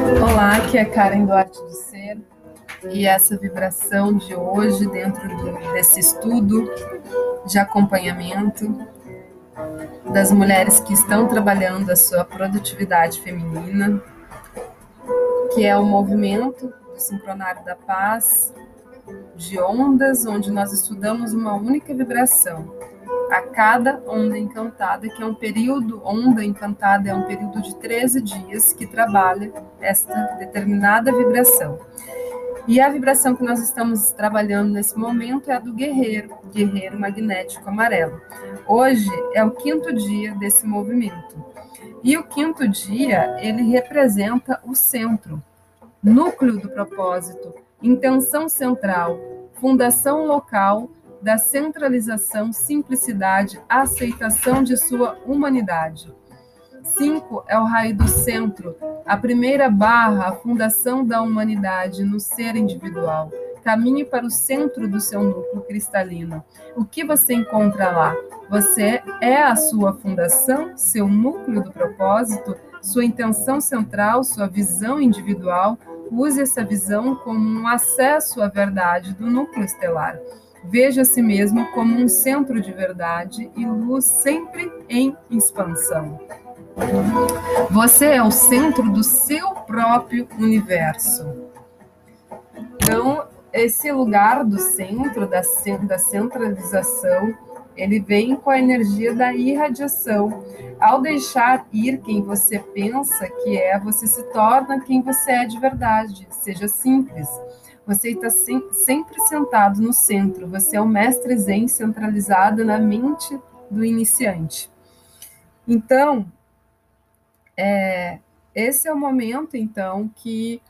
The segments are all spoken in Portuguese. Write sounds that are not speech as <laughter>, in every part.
Olá, aqui é Karen Duarte do Ser e essa vibração de hoje, dentro desse estudo de acompanhamento das mulheres que estão trabalhando a sua produtividade feminina, que é o movimento do sincronário da paz, de ondas, onde nós estudamos uma única vibração, a cada onda encantada, que é um período, onda encantada é um período de 13 dias que trabalha esta determinada vibração. E a vibração que nós estamos trabalhando nesse momento é a do guerreiro, guerreiro magnético amarelo. Hoje é o quinto dia desse movimento. E o quinto dia, ele representa o centro, núcleo do propósito, intenção central, fundação local da centralização, simplicidade, aceitação de sua humanidade. 5 é o raio do centro, a primeira barra, a fundação da humanidade no ser individual. Caminhe para o centro do seu núcleo cristalino. O que você encontra lá? Você é a sua fundação, seu núcleo do propósito, sua intenção central, sua visão individual. Use essa visão como um acesso à verdade do núcleo estelar. Veja a si mesmo como um centro de verdade e luz sempre em expansão. Você é o centro do seu próprio universo. Então, esse lugar do centro, da, da centralização, ele vem com a energia da irradiação. Ao deixar ir quem você pensa que é, você se torna quem você é de verdade. Seja simples. Você está sempre sentado no centro. Você é o mestre zen centralizado na mente do iniciante. Então, é, esse é o momento, então, que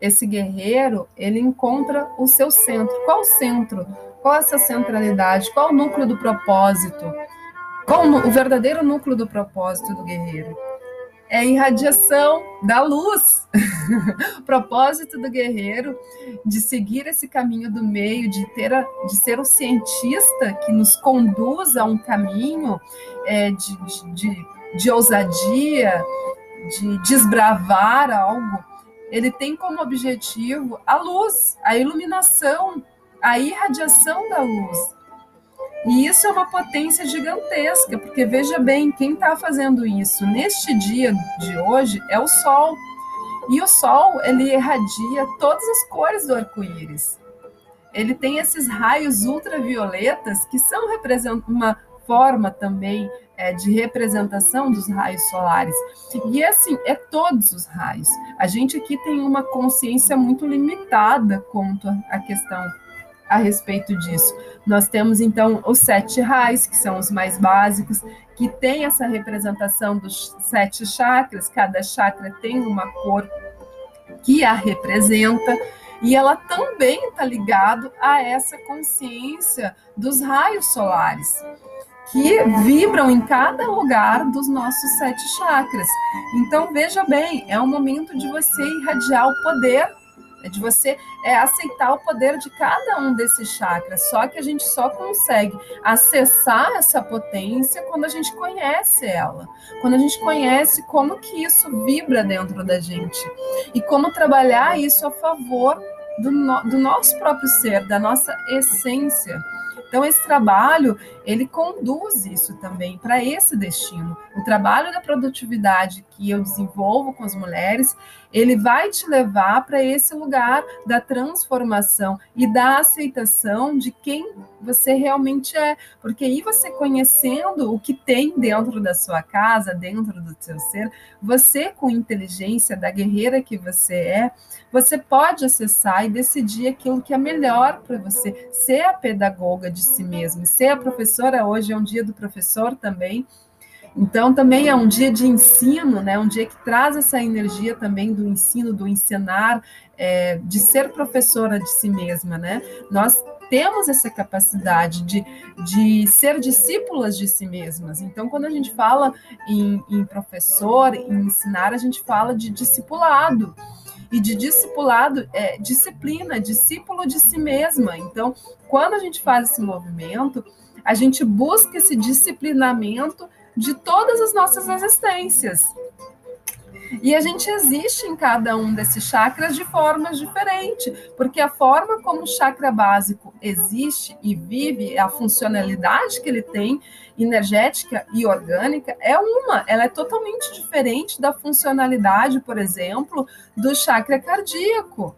esse guerreiro ele encontra o seu centro. Qual o centro? Qual essa centralidade? Qual o núcleo do propósito? Qual o verdadeiro núcleo do propósito do guerreiro? É a irradiação da luz. o <laughs> propósito do guerreiro de seguir esse caminho do meio, de ter a, de ser o cientista que nos conduz a um caminho é, de, de, de, de ousadia, de desbravar algo, ele tem como objetivo a luz, a iluminação, a irradiação da luz. E isso é uma potência gigantesca, porque veja bem, quem está fazendo isso neste dia de hoje é o Sol. E o Sol, ele irradia todas as cores do arco-íris. Ele tem esses raios ultravioletas que são uma forma também é, de representação dos raios solares. E assim, é todos os raios. A gente aqui tem uma consciência muito limitada quanto à questão a respeito disso. Nós temos então os sete raios, que são os mais básicos, que tem essa representação dos sete chakras, cada chakra tem uma cor que a representa, e ela também está ligado a essa consciência dos raios solares que vibram em cada lugar dos nossos sete chakras. Então veja bem, é o momento de você irradiar o poder é de você é, aceitar o poder de cada um desses chakras. Só que a gente só consegue acessar essa potência quando a gente conhece ela, quando a gente conhece como que isso vibra dentro da gente e como trabalhar isso a favor do, no, do nosso próprio ser, da nossa essência. Então esse trabalho, ele conduz isso também para esse destino. O trabalho da produtividade que eu desenvolvo com as mulheres, ele vai te levar para esse lugar da transformação e da aceitação de quem você realmente é, porque aí você conhecendo o que tem dentro da sua casa, dentro do seu ser, você com inteligência da guerreira que você é, você pode acessar e decidir aquilo que é melhor para você, ser a pedagoga de si mesmo, ser a professora hoje é um dia do professor também. Então, também é um dia de ensino, né? um dia que traz essa energia também do ensino, do ensinar, é, de ser professora de si mesma. Né? Nós temos essa capacidade de, de ser discípulas de si mesmas. Então, quando a gente fala em, em professor, em ensinar, a gente fala de discipulado e de discipulado é disciplina, discípulo de si mesma. Então, quando a gente faz esse movimento, a gente busca esse disciplinamento de todas as nossas existências. E a gente existe em cada um desses chakras de formas diferentes, porque a forma como o chakra básico existe e vive, a funcionalidade que ele tem, energética e orgânica, é uma, ela é totalmente diferente da funcionalidade, por exemplo, do chakra cardíaco.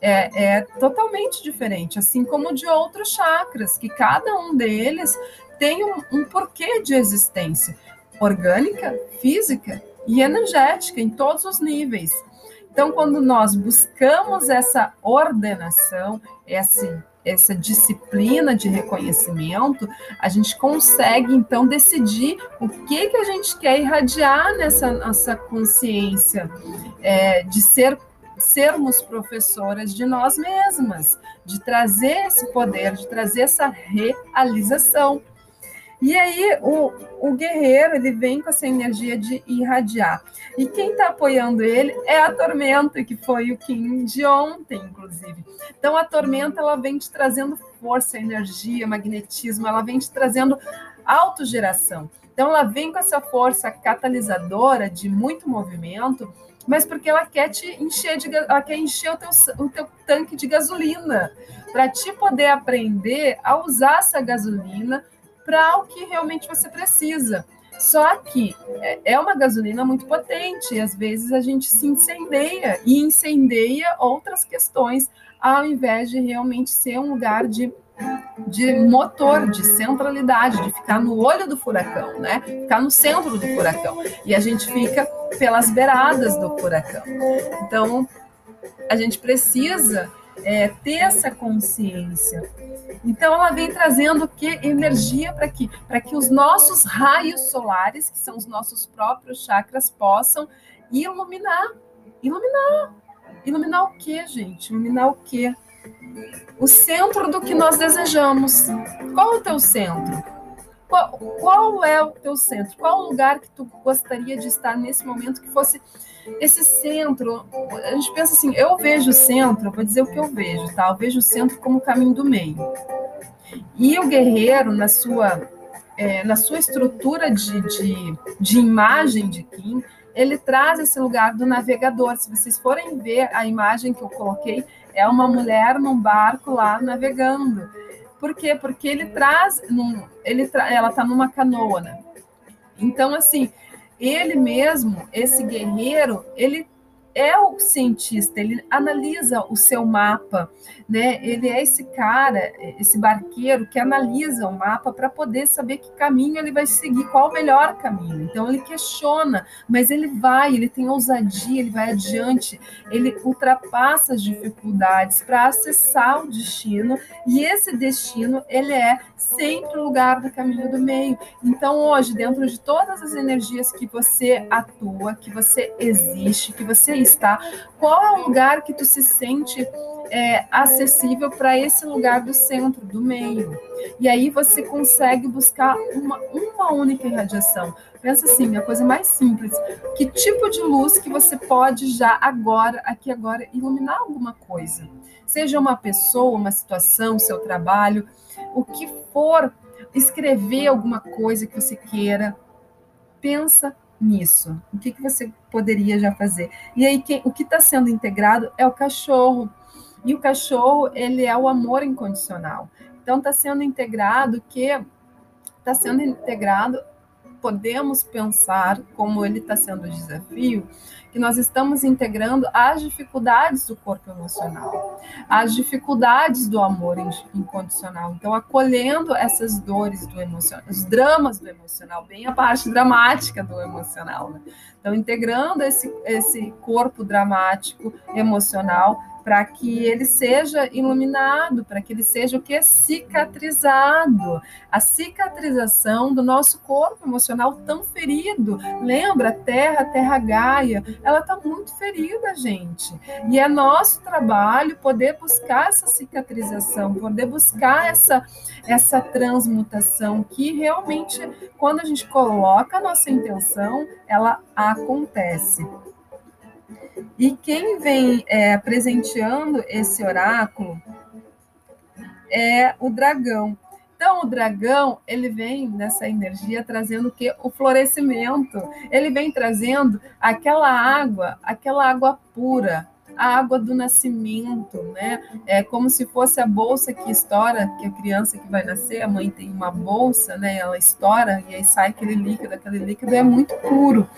É, é totalmente diferente, assim como de outros chakras, que cada um deles tem um, um porquê de existência orgânica, física e energética em todos os níveis. Então, quando nós buscamos essa ordenação, essa, essa disciplina de reconhecimento, a gente consegue então decidir o que que a gente quer irradiar nessa nossa consciência é, de ser sermos professoras de nós mesmas, de trazer esse poder, de trazer essa realização. E aí o, o guerreiro ele vem com essa energia de irradiar. E quem está apoiando ele é a tormenta, que foi o Kim de ontem, inclusive. Então a tormenta ela vem te trazendo força, energia, magnetismo, ela vem te trazendo autogeração. Então ela vem com essa força catalisadora de muito movimento, mas porque ela quer te encher de ela quer encher o teu, o teu tanque de gasolina para te poder aprender a usar essa gasolina para o que realmente você precisa. Só que é, é uma gasolina muito potente e às vezes a gente se incendeia e incendeia outras questões, ao invés de realmente ser um lugar de, de motor, de centralidade, de ficar no olho do furacão, né? Ficar no centro do furacão. E a gente fica pelas beiradas do furacão. Então, a gente precisa é, ter essa consciência. Então, ela vem trazendo que energia para que para que os nossos raios solares, que são os nossos próprios chakras, possam iluminar, iluminar, iluminar o quê, gente? Iluminar o quê? O centro do que nós desejamos. Qual é o teu centro? Qual, qual é o teu centro? Qual o lugar que tu gostaria de estar nesse momento que fosse esse centro, a gente pensa assim, eu vejo o centro, vou dizer o que eu vejo, tá? Eu vejo o centro como o caminho do meio. E o guerreiro, na sua, é, na sua estrutura de, de, de imagem de Kim, ele traz esse lugar do navegador. Se vocês forem ver a imagem que eu coloquei, é uma mulher num barco lá navegando. Por quê? Porque ele traz, num, ele tra, ela está numa canoa, né? Então, assim, ele mesmo, esse guerreiro, ele é o cientista, ele analisa o seu mapa, né? Ele é esse cara, esse barqueiro que analisa o mapa para poder saber que caminho ele vai seguir, qual o melhor caminho. Então ele questiona, mas ele vai, ele tem ousadia, ele vai adiante, ele ultrapassa as dificuldades para acessar o destino e esse destino ele é sempre o lugar do caminho do meio. Então hoje, dentro de todas as energias que você atua, que você existe, que você está, qual é o lugar que tu se sente é, acessível para esse lugar do centro, do meio. E aí você consegue buscar uma, uma única irradiação. Pensa assim, a coisa mais simples. Que tipo de luz que você pode já agora, aqui agora, iluminar alguma coisa? Seja uma pessoa, uma situação, seu trabalho, o que for, escrever alguma coisa que você queira. Pensa nisso? O que, que você poderia já fazer? E aí, quem, o que está sendo integrado é o cachorro. E o cachorro, ele é o amor incondicional. Então, está sendo integrado que está sendo integrado podemos pensar, como ele está sendo o desafio, que nós estamos integrando as dificuldades do corpo emocional, as dificuldades do amor incondicional. Então, acolhendo essas dores do emocional, os dramas do emocional, bem a parte dramática do emocional. Né? Então, integrando esse, esse corpo dramático emocional para que ele seja iluminado, para que ele seja o que? Cicatrizado. A cicatrização do nosso corpo emocional tão ferido. Lembra? Terra, terra Gaia, ela está muito ferida, gente. E é nosso trabalho poder buscar essa cicatrização, poder buscar essa, essa transmutação que realmente, quando a gente coloca a nossa intenção, ela acontece. E quem vem é, presenteando esse oráculo é o dragão. Então, o dragão, ele vem nessa energia trazendo o que? O florescimento. Ele vem trazendo aquela água, aquela água pura, a água do nascimento, né? É como se fosse a bolsa que estoura, que a criança que vai nascer, a mãe tem uma bolsa, né? Ela estoura e aí sai aquele líquido, aquele líquido é muito puro.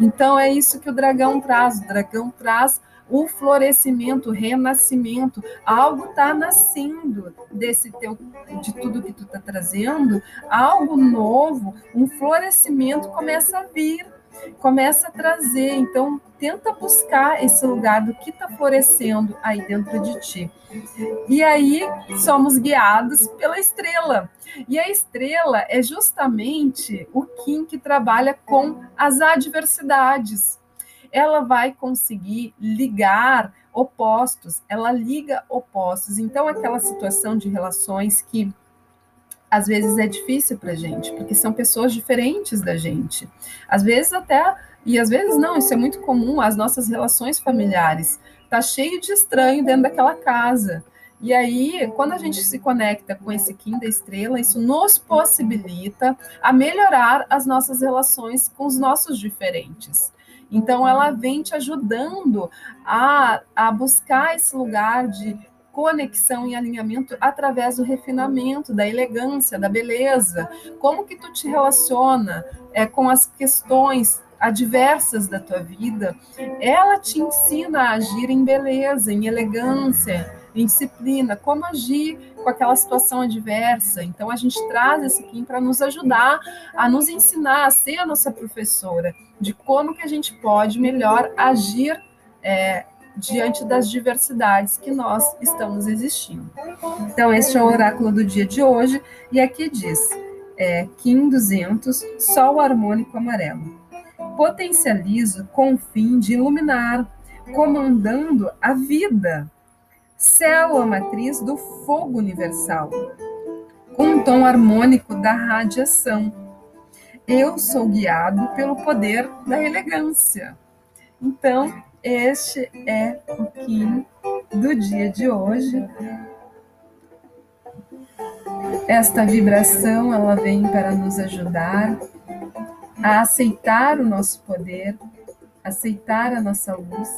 Então é isso que o dragão traz. O dragão traz o florescimento, o renascimento, algo está nascendo desse teu, de tudo que tu está trazendo, algo novo, um florescimento começa a vir começa a trazer. Então, tenta buscar esse lugar do que está florescendo aí dentro de ti. E aí somos guiados pela estrela. E a estrela é justamente o Kim que trabalha com as adversidades. Ela vai conseguir ligar opostos, ela liga opostos. Então, aquela situação de relações que às vezes é difícil para gente, porque são pessoas diferentes da gente. Às vezes até, e às vezes não, isso é muito comum, as nossas relações familiares. Tá cheio de estranho dentro daquela casa. E aí, quando a gente se conecta com esse Kim da estrela, isso nos possibilita a melhorar as nossas relações com os nossos diferentes. Então, ela vem te ajudando a, a buscar esse lugar de conexão e alinhamento através do refinamento, da elegância, da beleza. Como que tu te relaciona é, com as questões adversas da tua vida? Ela te ensina a agir em beleza, em elegância, em disciplina, como agir com aquela situação adversa. Então a gente traz esse Kim para nos ajudar a nos ensinar a ser a nossa professora de como que a gente pode melhor agir é, diante das diversidades que nós estamos existindo. Então, este é o oráculo do dia de hoje, e aqui diz: é, Kim 200, Sol harmônico amarelo. Potencializo com o fim de iluminar, comandando a vida. Célula matriz do fogo universal, com um tom harmônico da radiação. Eu sou guiado pelo poder da elegância. Então, este é o Kim do dia de hoje. Esta vibração ela vem para nos ajudar a aceitar o nosso poder, aceitar a nossa luz.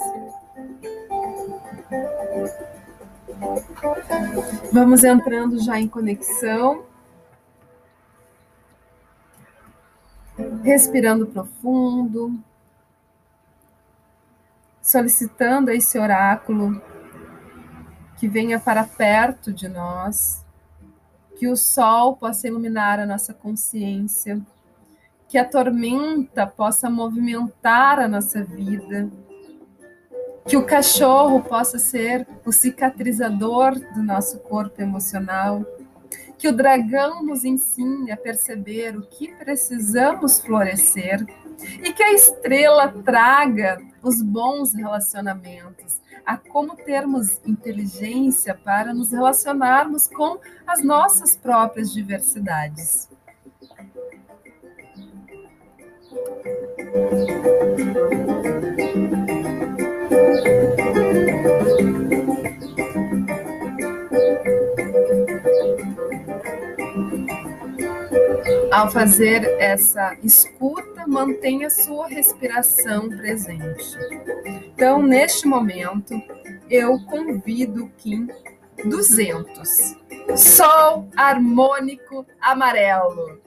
Vamos entrando já em conexão. Respirando profundo, solicitando a esse oráculo que venha para perto de nós, que o sol possa iluminar a nossa consciência, que a tormenta possa movimentar a nossa vida, que o cachorro possa ser o cicatrizador do nosso corpo emocional, que o dragão nos ensine a perceber o que precisamos florescer e que a estrela traga os bons relacionamentos, a como termos inteligência para nos relacionarmos com as nossas próprias diversidades. Ao fazer essa escuta, mantenha sua respiração presente. Então, neste momento, eu convido o Kim 200. Sol harmônico amarelo.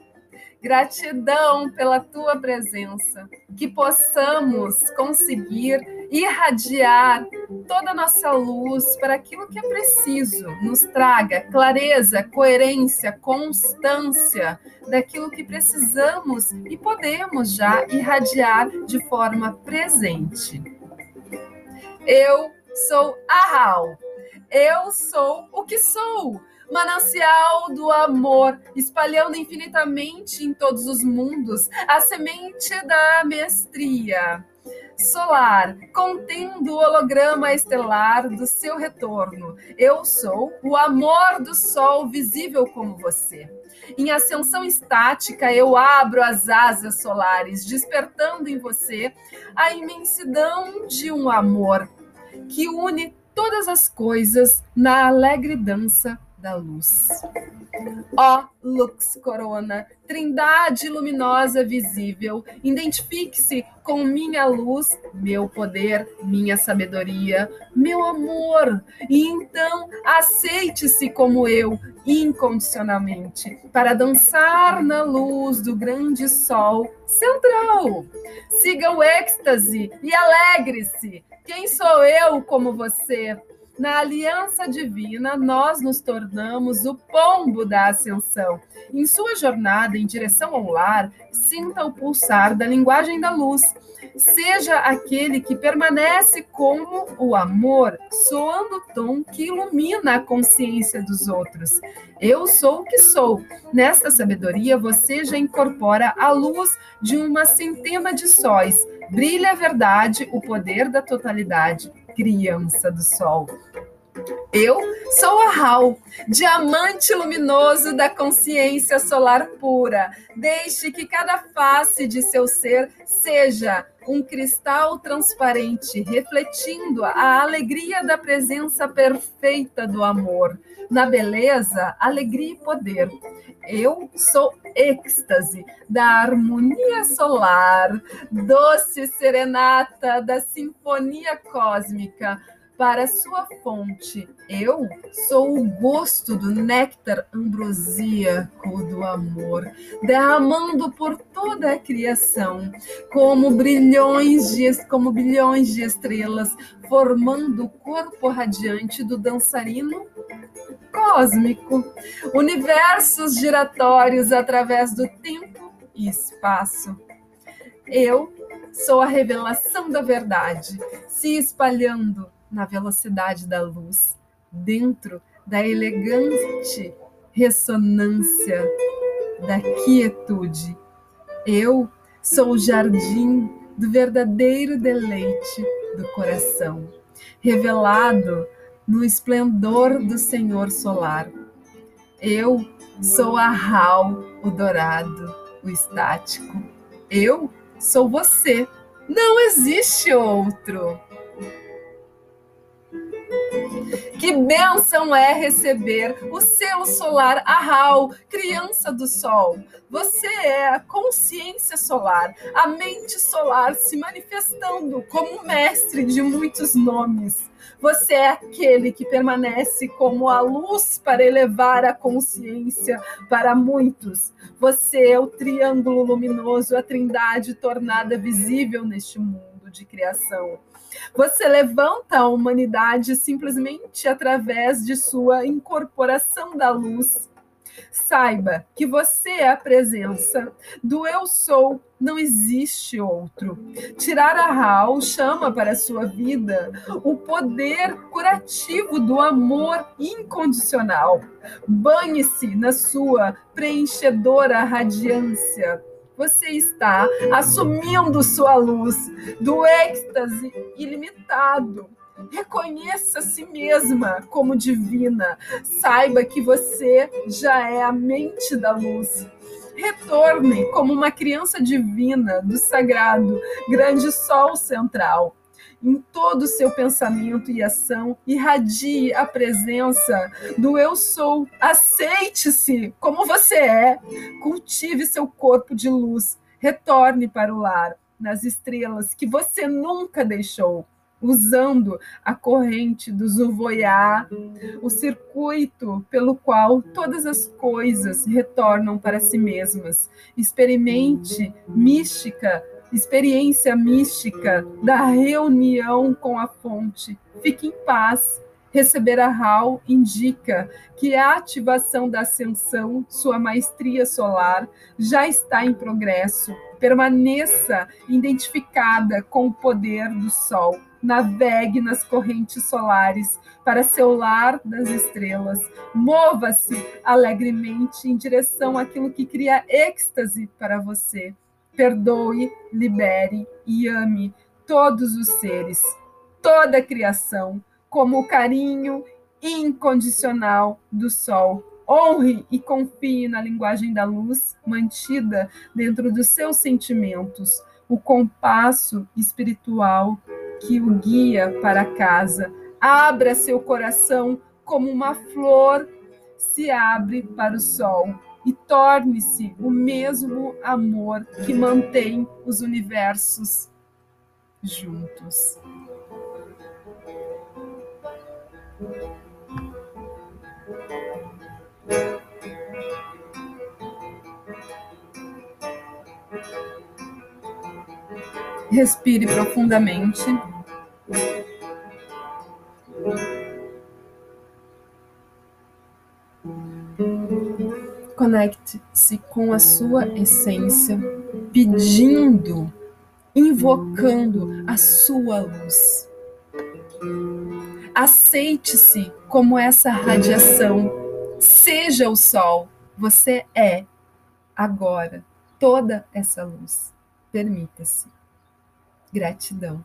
Gratidão pela tua presença, que possamos conseguir irradiar toda a nossa luz para aquilo que é preciso, nos traga clareza, coerência, constância daquilo que precisamos e podemos já irradiar de forma presente. Eu sou a Raul. Eu sou o que sou manancial do amor, espalhando infinitamente em todos os mundos a semente da mestria solar, contendo o holograma estelar do seu retorno. Eu sou o amor do sol visível como você. Em ascensão estática, eu abro as asas solares, despertando em você a imensidão de um amor que une todas as coisas na alegre dança da luz. Ó Lux Corona, trindade luminosa visível, identifique-se com minha luz, meu poder, minha sabedoria, meu amor, e então aceite-se como eu, incondicionalmente, para dançar na luz do grande sol central. Siga o êxtase e alegre-se. Quem sou eu como você? Na aliança divina, nós nos tornamos o pombo da ascensão. Em sua jornada em direção ao lar, sinta o pulsar da linguagem da luz. Seja aquele que permanece como o amor, soando o tom que ilumina a consciência dos outros. Eu sou o que sou. Nesta sabedoria, você já incorpora a luz de uma centena de sóis. Brilha a verdade, o poder da totalidade criança do sol. Eu sou a Hal, diamante luminoso da consciência solar pura. Deixe que cada face de seu ser seja um cristal transparente, refletindo a alegria da presença perfeita do amor. Na beleza, alegria e poder. Eu sou êxtase da harmonia solar, doce serenata da sinfonia cósmica para sua fonte. Eu sou o gosto do néctar ambrosíaco do amor, derramando por toda a criação, como de, como bilhões de estrelas, formando o corpo radiante do dançarino cósmico. Universos giratórios através do tempo e espaço. Eu sou a revelação da verdade, se espalhando na velocidade da luz, dentro da elegante ressonância da quietude. Eu sou o jardim do verdadeiro deleite do coração, revelado no esplendor do Senhor solar. Eu sou a Ral, o dourado, o estático. Eu sou você. Não existe outro. Que bênção é receber o selo solar Arral, criança do sol. Você é a consciência solar, a mente solar se manifestando como mestre de muitos nomes. Você é aquele que permanece como a luz para elevar a consciência para muitos. Você é o triângulo luminoso, a trindade tornada visível neste mundo de criação. Você levanta a humanidade simplesmente através de sua incorporação da luz. Saiba que você é a presença do eu sou, não existe outro. Tirar a Raul chama para a sua vida o poder curativo do amor incondicional. Banhe-se na sua preenchedora radiância você está assumindo sua luz do êxtase ilimitado. Reconheça a si mesma como divina. Saiba que você já é a mente da luz. Retorne como uma criança divina do sagrado, grande sol central em todo o seu pensamento e ação, irradie a presença do eu sou. Aceite-se como você é. Cultive seu corpo de luz. Retorne para o lar, nas estrelas que você nunca deixou usando a corrente do Zuvoiá, o circuito pelo qual todas as coisas retornam para si mesmas. Experimente mística experiência mística da reunião com a fonte. Fique em paz. Receber a RAL indica que a ativação da ascensão, sua maestria solar, já está em progresso. Permaneça identificada com o poder do Sol. Navegue nas correntes solares para seu lar das estrelas. Mova-se alegremente em direção àquilo que cria êxtase para você perdoe, libere e ame todos os seres, toda a criação, como o carinho incondicional do sol. Honre e confie na linguagem da luz mantida dentro dos seus sentimentos, o compasso espiritual que o guia para casa. Abra seu coração como uma flor se abre para o sol e torne-se o mesmo amor que mantém os universos juntos. Respire profundamente. Conecte-se com a sua essência, pedindo, invocando a sua luz. Aceite-se como essa radiação. Seja o sol. Você é agora toda essa luz. Permita-se. Gratidão.